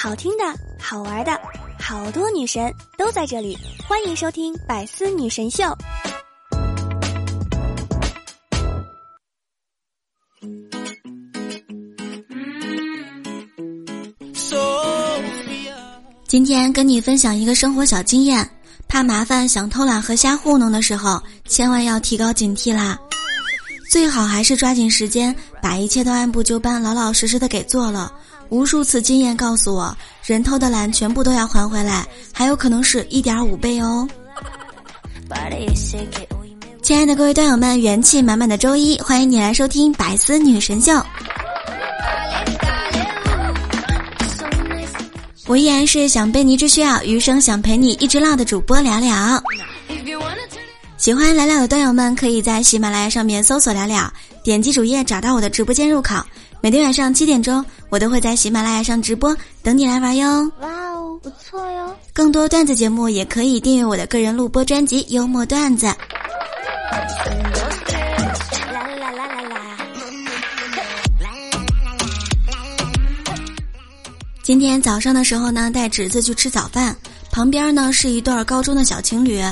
好听的、好玩的，好多女神都在这里，欢迎收听《百思女神秀》。今天跟你分享一个生活小经验，怕麻烦想偷懒和瞎糊弄的时候，千万要提高警惕啦。最好还是抓紧时间，把一切都按部就班、老老实实的给做了。无数次经验告诉我，人偷的懒全部都要还回来，还有可能是一点五倍哦。亲爱的各位段友们，元气满满的周一，欢迎你来收听百思女神秀。我依然是想被你只需要余生想陪你一直唠的主播聊聊。喜欢聊聊的段友们，可以在喜马拉雅上面搜索聊聊，点击主页找到我的直播间入口。每天晚上七点钟，我都会在喜马拉雅上直播，等你来玩哟。哇哦，不错哟！更多段子节目也可以订阅我的个人录播专辑《幽默段子》。今天早上的时候呢，带侄子去吃早饭，旁边呢是一对高中的小情侣。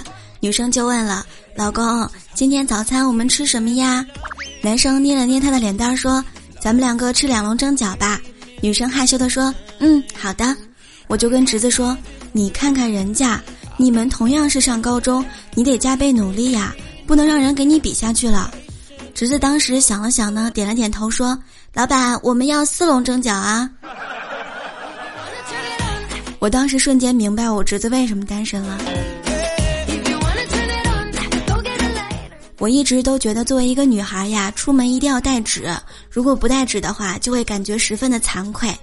女生就问了：“老公，今天早餐我们吃什么呀？”男生捏了捏他的脸蛋说：“咱们两个吃两笼蒸饺吧。”女生害羞的说：“嗯，好的。”我就跟侄子说：“你看看人家，你们同样是上高中，你得加倍努力呀，不能让人给你比下去了。”侄子当时想了想呢，点了点头说：“老板，我们要四笼蒸饺啊。”我当时瞬间明白我侄子为什么单身了。我一直都觉得，作为一个女孩呀，出门一定要带纸。如果不带纸的话，就会感觉十分的惭愧。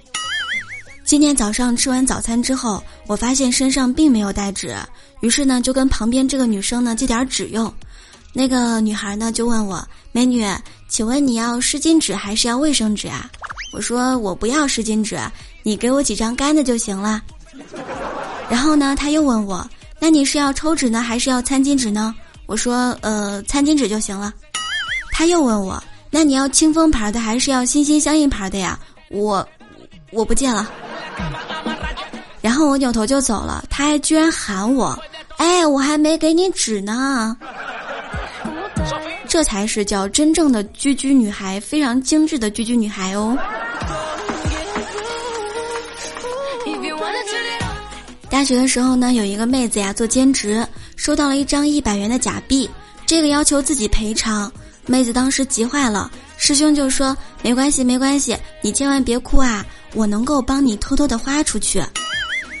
今天早上吃完早餐之后，我发现身上并没有带纸，于是呢，就跟旁边这个女生呢借点纸用。那个女孩呢就问我：“美女，请问你要湿巾纸还是要卫生纸啊？”我说：“我不要湿巾纸，你给我几张干的就行了。”然后呢，她又问我：“那你是要抽纸呢，还是要餐巾纸呢？”我说，呃，餐巾纸就行了。他又问我，那你要清风牌的还是要心心相印牌的呀？我，我不借了。然后我扭头就走了，他还居然喊我，哎，我还没给你纸呢。这才是叫真正的居居女孩，非常精致的居居女孩哦。大学的时候呢，有一个妹子呀做兼职，收到了一张一百元的假币，这个要求自己赔偿。妹子当时急坏了，师兄就说：“没关系，没关系，你千万别哭啊，我能够帮你偷偷的花出去。”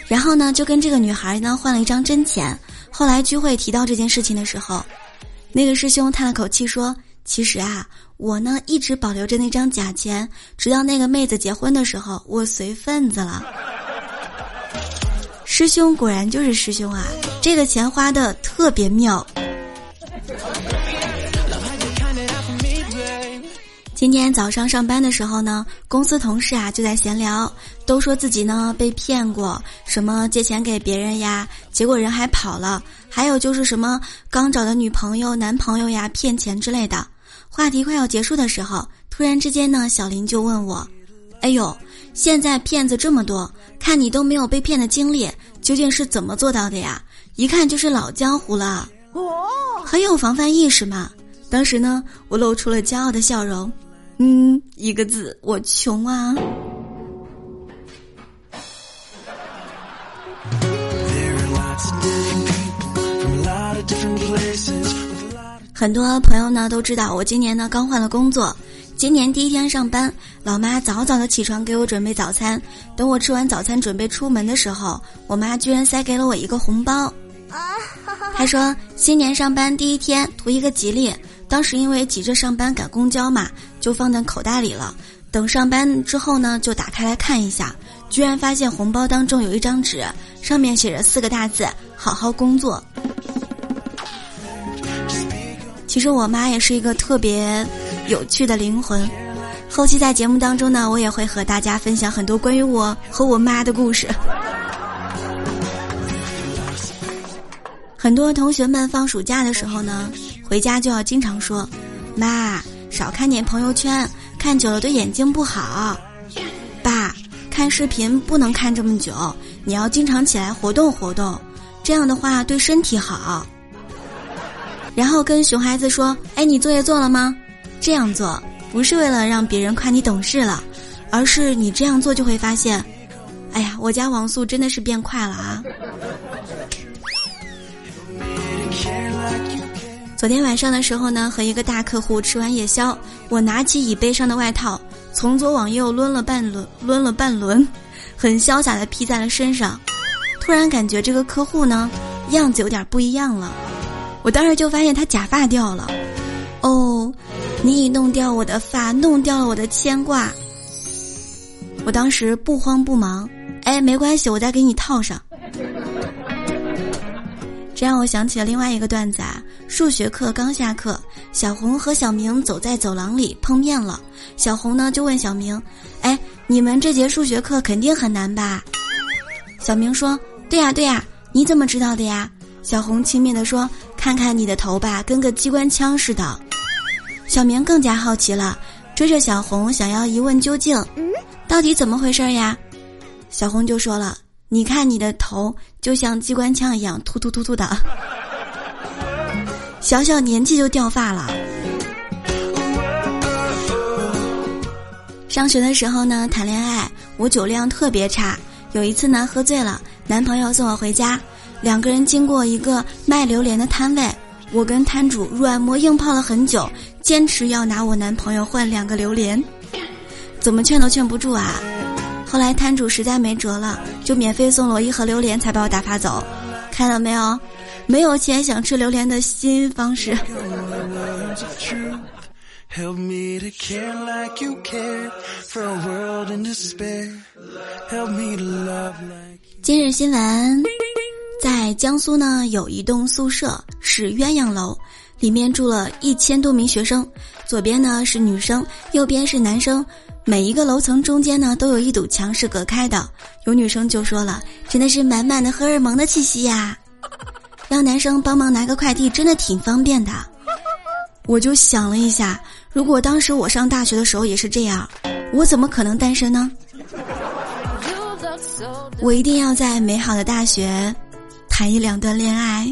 然后呢，就跟这个女孩呢换了一张真钱。后来聚会提到这件事情的时候，那个师兄叹了口气说：“其实啊，我呢一直保留着那张假钱，直到那个妹子结婚的时候，我随份子了。”师兄果然就是师兄啊！这个钱花的特别妙。今天早上上班的时候呢，公司同事啊就在闲聊，都说自己呢被骗过，什么借钱给别人呀，结果人还跑了；还有就是什么刚找的女朋友、男朋友呀骗钱之类的。话题快要结束的时候，突然之间呢，小林就问我：“哎呦，现在骗子这么多。”看你都没有被骗的经历，究竟是怎么做到的呀？一看就是老江湖了，很有防范意识嘛。当时呢，我露出了骄傲的笑容，嗯，一个字，我穷啊。很多朋友呢都知道，我今年呢刚换了工作。今年第一天上班，老妈早早的起床给我准备早餐。等我吃完早餐准备出门的时候，我妈居然塞给了我一个红包。她说：“新年上班第一天，图一个吉利。”当时因为急着上班赶公交嘛，就放在口袋里了。等上班之后呢，就打开来看一下，居然发现红包当中有一张纸，上面写着四个大字：“好好工作。”其实我妈也是一个特别。有趣的灵魂，后期在节目当中呢，我也会和大家分享很多关于我和我妈的故事。很多同学们放暑假的时候呢，回家就要经常说：“妈，少看点朋友圈，看久了对眼睛不好。”爸，看视频不能看这么久，你要经常起来活动活动，这样的话对身体好。然后跟熊孩子说：“哎，你作业做了吗？”这样做不是为了让别人夸你懂事了，而是你这样做就会发现，哎呀，我家网速真的是变快了啊。昨天晚上的时候呢，和一个大客户吃完夜宵，我拿起椅背上的外套，从左往右抡了半轮，抡了半轮，很潇洒的披在了身上。突然感觉这个客户呢，样子有点不一样了。我当时就发现他假发掉了。哦，你已弄掉我的发，弄掉了我的牵挂。我当时不慌不忙，哎，没关系，我再给你套上。这让我想起了另外一个段子啊。数学课刚下课，小红和小明走在走廊里碰面了。小红呢就问小明：“哎，你们这节数学课肯定很难吧？”小明说：“对呀对呀，你怎么知道的呀？”小红轻蔑地说：“看看你的头吧，跟个机关枪似的。”小明更加好奇了，追着小红想要一问究竟：“到底怎么回事呀？”小红就说了：“你看你的头就像机关枪一样，突突突突的。”小小年纪就掉发了。上学的时候呢，谈恋爱，我酒量特别差。有一次呢，喝醉了，男朋友送我回家，两个人经过一个卖榴莲的摊位，我跟摊主软磨硬泡了很久，坚持要拿我男朋友换两个榴莲，怎么劝都劝不住啊。后来摊主实在没辙了，就免费送了我一盒榴莲，才把我打发走。看到没有？没有钱想吃榴莲的新方式。今日新闻，在江苏呢，有一栋宿舍是鸳鸯楼，里面住了一千多名学生，左边呢是女生，右边是男生，每一个楼层中间呢都有一堵墙是隔开的。有女生就说了，真的是满满的荷尔蒙的气息呀。让男生帮忙拿个快递，真的挺方便的。我就想了一下，如果当时我上大学的时候也是这样，我怎么可能单身呢？我一定要在美好的大学谈一两段恋爱。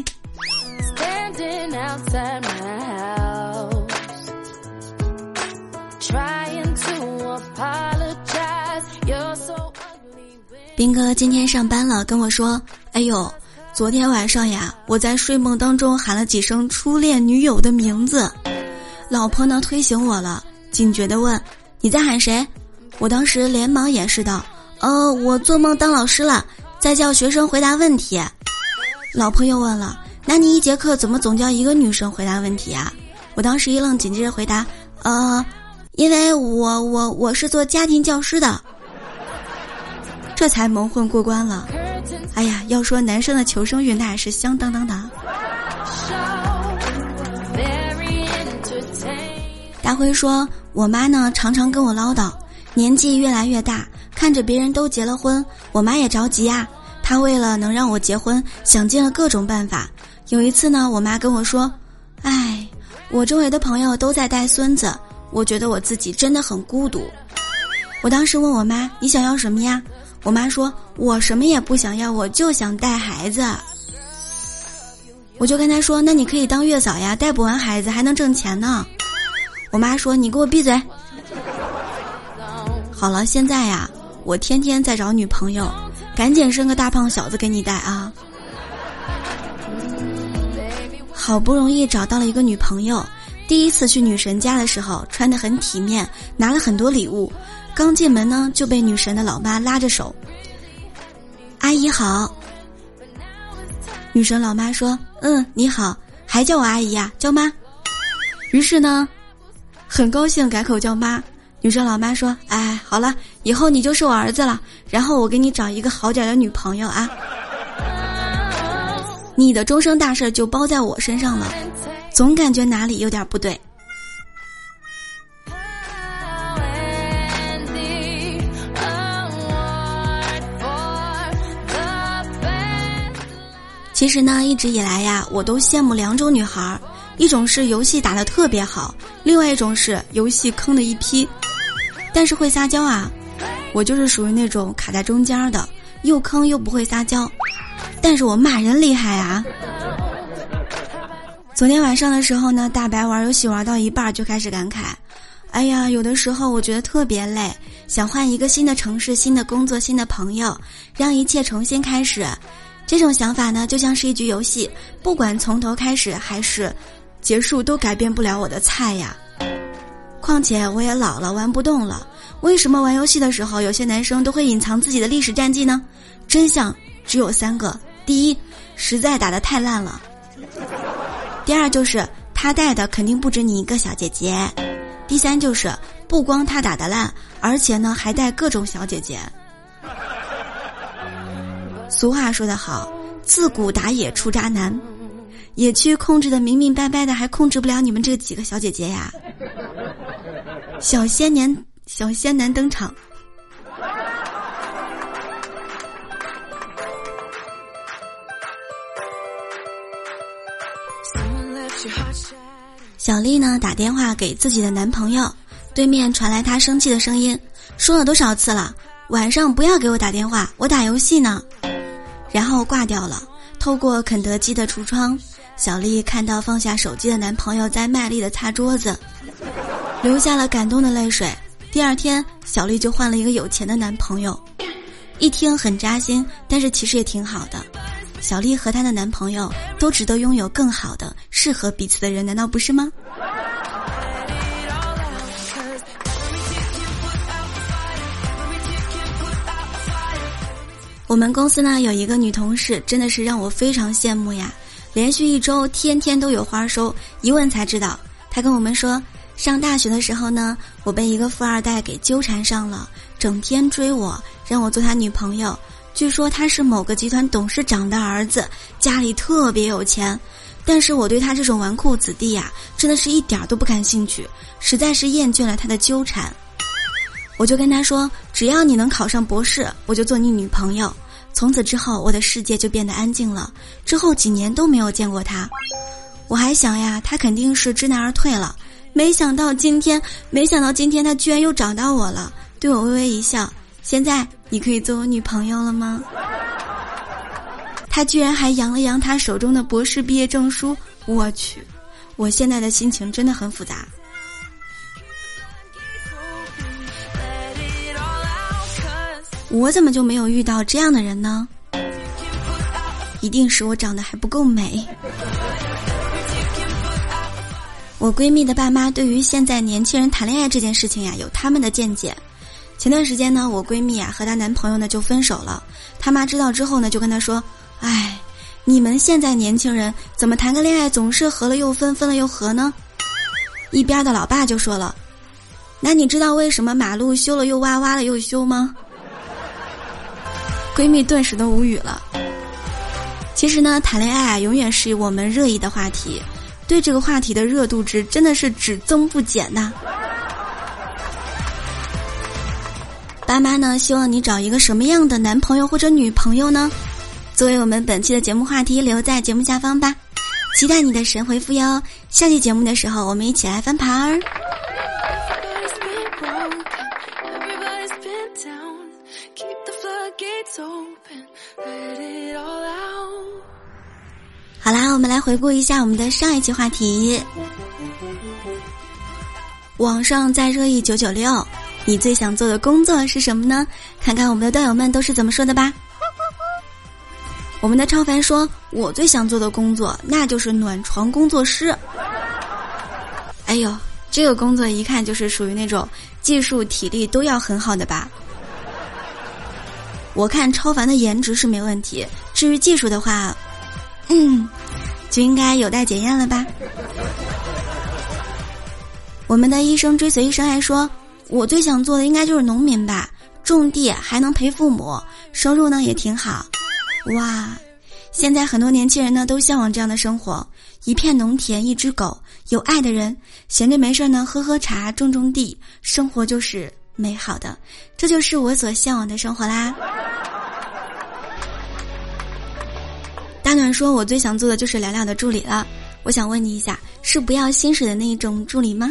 斌哥今天上班了，跟我说：“哎呦。”昨天晚上呀，我在睡梦当中喊了几声初恋女友的名字，老婆呢推醒我了，警觉的问：“你在喊谁？”我当时连忙掩饰道：“呃，我做梦当老师了，在叫学生回答问题。”老婆又问了：“那你一节课怎么总叫一个女生回答问题啊？”我当时一愣，紧接着回答：“呃，因为我我我是做家庭教师的。”这才蒙混过关了。哎呀，要说男生的求生欲，那也是相当当的。大辉说：“我妈呢，常常跟我唠叨，年纪越来越大，看着别人都结了婚，我妈也着急啊。他为了能让我结婚，想尽了各种办法。有一次呢，我妈跟我说：‘哎，我周围的朋友都在带孙子，我觉得我自己真的很孤独。’我当时问我妈：‘你想要什么呀？’我妈说：“我什么也不想要，我就想带孩子。”我就跟她说：“那你可以当月嫂呀，带不完孩子还能挣钱呢。”我妈说：“你给我闭嘴！”好了，现在呀，我天天在找女朋友，赶紧生个大胖小子给你带啊！好不容易找到了一个女朋友，第一次去女神家的时候，穿的很体面，拿了很多礼物。刚进门呢，就被女神的老妈拉着手。阿姨好。女神老妈说：“嗯，你好，还叫我阿姨呀？叫妈。”于是呢，很高兴改口叫妈。女生老妈说：“哎，好了，以后你就是我儿子了。然后我给你找一个好点的女朋友啊。你的终生大事就包在我身上了。总感觉哪里有点不对。”其实呢，一直以来呀，我都羡慕两种女孩儿，一种是游戏打得特别好，另外一种是游戏坑的一批，但是会撒娇啊。我就是属于那种卡在中间的，又坑又不会撒娇，但是我骂人厉害啊。昨天晚上的时候呢，大白玩游戏玩到一半就开始感慨：“哎呀，有的时候我觉得特别累，想换一个新的城市、新的工作、新的朋友，让一切重新开始。这种想法呢，就像是一局游戏，不管从头开始还是结束，都改变不了我的菜呀。况且我也老了，玩不动了。为什么玩游戏的时候，有些男生都会隐藏自己的历史战绩呢？真相只有三个：第一，实在打得太烂了。”第二就是他带的肯定不止你一个小姐姐，第三就是不光他打的烂，而且呢还带各种小姐姐。俗话说得好，自古打野出渣男，野区控制的明明白白的，还控制不了你们这几个小姐姐呀！小仙年小仙男登场。小丽呢打电话给自己的男朋友，对面传来她生气的声音：“说了多少次了，晚上不要给我打电话，我打游戏呢。”然后挂掉了。透过肯德基的橱窗，小丽看到放下手机的男朋友在卖力的擦桌子，流下了感动的泪水。第二天，小丽就换了一个有钱的男朋友，一听很扎心，但是其实也挺好的。小丽和她的男朋友都值得拥有更好的、适合彼此的人，难道不是吗？我们公司呢有一个女同事，真的是让我非常羡慕呀！连续一周天天都有花收，一问才知道，她跟我们说，上大学的时候呢，我被一个富二代给纠缠上了，整天追我，让我做他女朋友。据说他是某个集团董事长的儿子，家里特别有钱，但是我对他这种纨绔子弟呀，真的是一点都不感兴趣，实在是厌倦了他的纠缠。我就跟他说，只要你能考上博士，我就做你女朋友。从此之后，我的世界就变得安静了。之后几年都没有见过他，我还想呀，他肯定是知难而退了。没想到今天，没想到今天他居然又找到我了，对我微微一笑。现在你可以做我女朋友了吗？他居然还扬了扬他手中的博士毕业证书，我去！我现在的心情真的很复杂。我怎么就没有遇到这样的人呢？一定是我长得还不够美。我闺蜜的爸妈对于现在年轻人谈恋爱这件事情呀，有他们的见解。前段时间呢，我闺蜜啊和她男朋友呢就分手了。她妈知道之后呢，就跟她说：“哎，你们现在年轻人怎么谈个恋爱总是合了又分，分了又合呢？”一边的老爸就说了：“那你知道为什么马路修了又挖，挖了又修吗？”闺蜜顿时都无语了。其实呢，谈恋爱啊，永远是我们热议的话题，对这个话题的热度值真的是只增不减呐。爸妈呢？希望你找一个什么样的男朋友或者女朋友呢？作为我们本期的节目话题，留在节目下方吧。期待你的神回复哟！下期节目的时候，我们一起来翻盘儿。我们来回顾一下我们的上一期话题。网上在热议九九六。你最想做的工作是什么呢？看看我们的段友们都是怎么说的吧。我们的超凡说：“我最想做的工作那就是暖床工作师。”哎呦，这个工作一看就是属于那种技术、体力都要很好的吧。我看超凡的颜值是没问题，至于技术的话，嗯，就应该有待检验了吧。我们的医生追随医生还说。我最想做的应该就是农民吧，种地还能陪父母，收入呢也挺好。哇，现在很多年轻人呢都向往这样的生活：一片农田，一只狗，有爱的人，闲着没事呢喝喝茶，种种地，生活就是美好的。这就是我所向往的生活啦。暖说：“我最想做的就是聊聊的助理了。”我想问你一下，是不要薪水的那一种助理吗？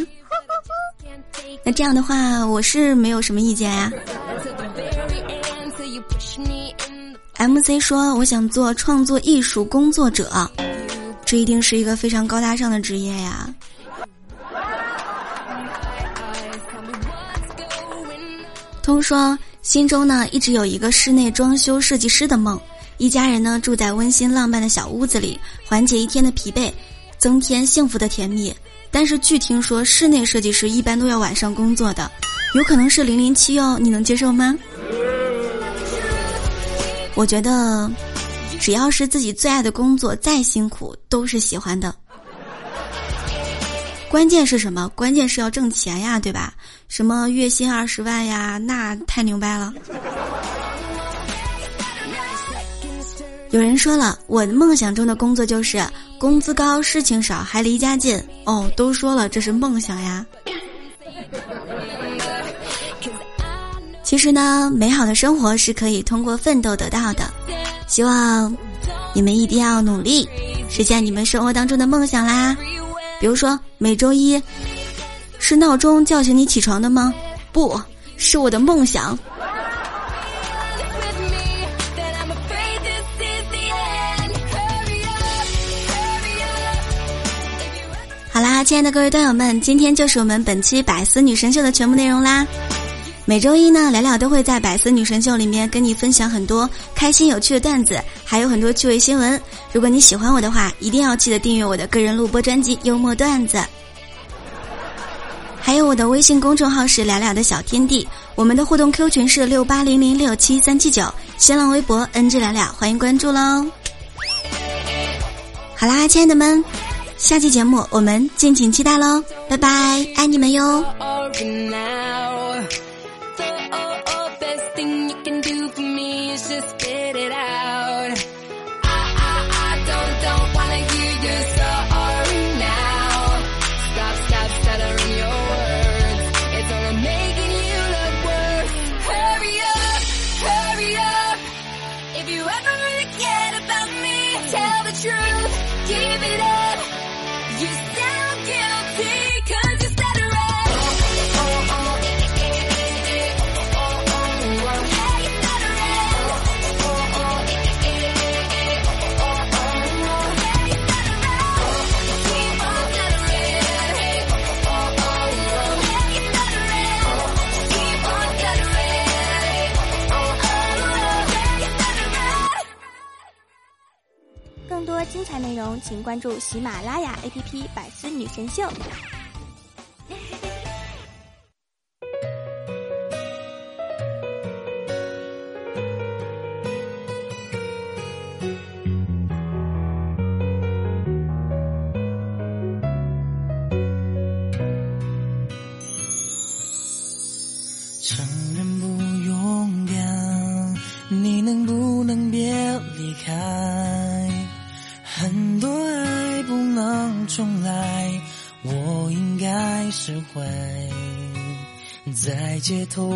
那这样的话，我是没有什么意见呀。MC 说：“我想做创作艺术工作者，这一定是一个非常高大上的职业呀。”通说心中呢一直有一个室内装修设计师的梦，一家人呢住在温馨浪漫的小屋子里，缓解一天的疲惫，增添幸福的甜蜜。但是据听说，室内设计师一般都要晚上工作的，有可能是零零七哦，你能接受吗？我觉得，只要是自己最爱的工作，再辛苦都是喜欢的。关键是什么？关键是要挣钱呀，对吧？什么月薪二十万呀，那太牛掰了。有人说了，我的梦想中的工作就是工资高、事情少、还离家近。哦，都说了这是梦想呀。其实呢，美好的生活是可以通过奋斗得到的。希望你们一定要努力，实现你们生活当中的梦想啦。比如说，每周一是闹钟叫醒你起床的吗？不是我的梦想。亲爱的各位段友们，今天就是我们本期百思女神秀的全部内容啦。每周一呢，聊聊都会在百思女神秀里面跟你分享很多开心有趣的段子，还有很多趣味新闻。如果你喜欢我的话，一定要记得订阅我的个人录播专辑《幽默段子》，还有我的微信公众号是聊聊的小天地，我们的互动 Q 群是六八零零六七三七九，新浪微博 NG 聊聊，欢迎关注喽。好啦，亲爱的们，下期节目我们敬请期待喽，拜拜，爱你们哟。关注喜马拉雅 APP《百思女神秀》。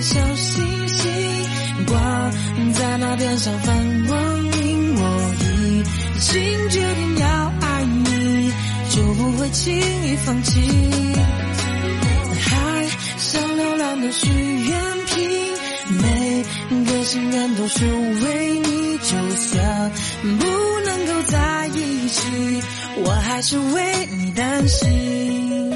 小星星，挂在那天上放光明。我已经决定要爱你，就不会轻易放弃。海像流浪的许愿瓶，每个心愿都是为你。就算不能够在一起，我还是为你担心。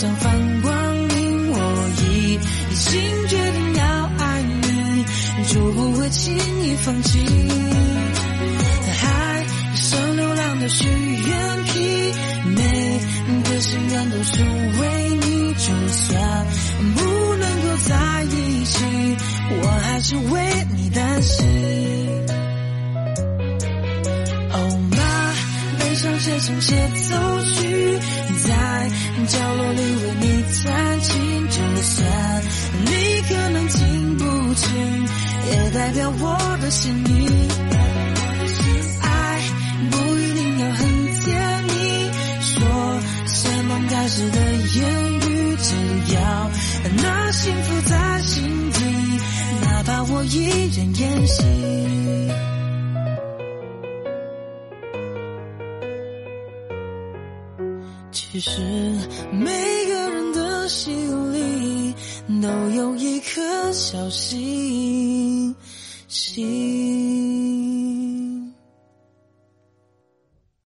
哦，你就是我的小星星，挂在那天上放光明，我已已经决定要爱你，就不会轻易放弃。代表我的心意。爱不一定要很甜蜜，说些梦开始的言语，只要那幸福在心底，哪怕我一人演戏。其实每个人的心里都有一颗小星星。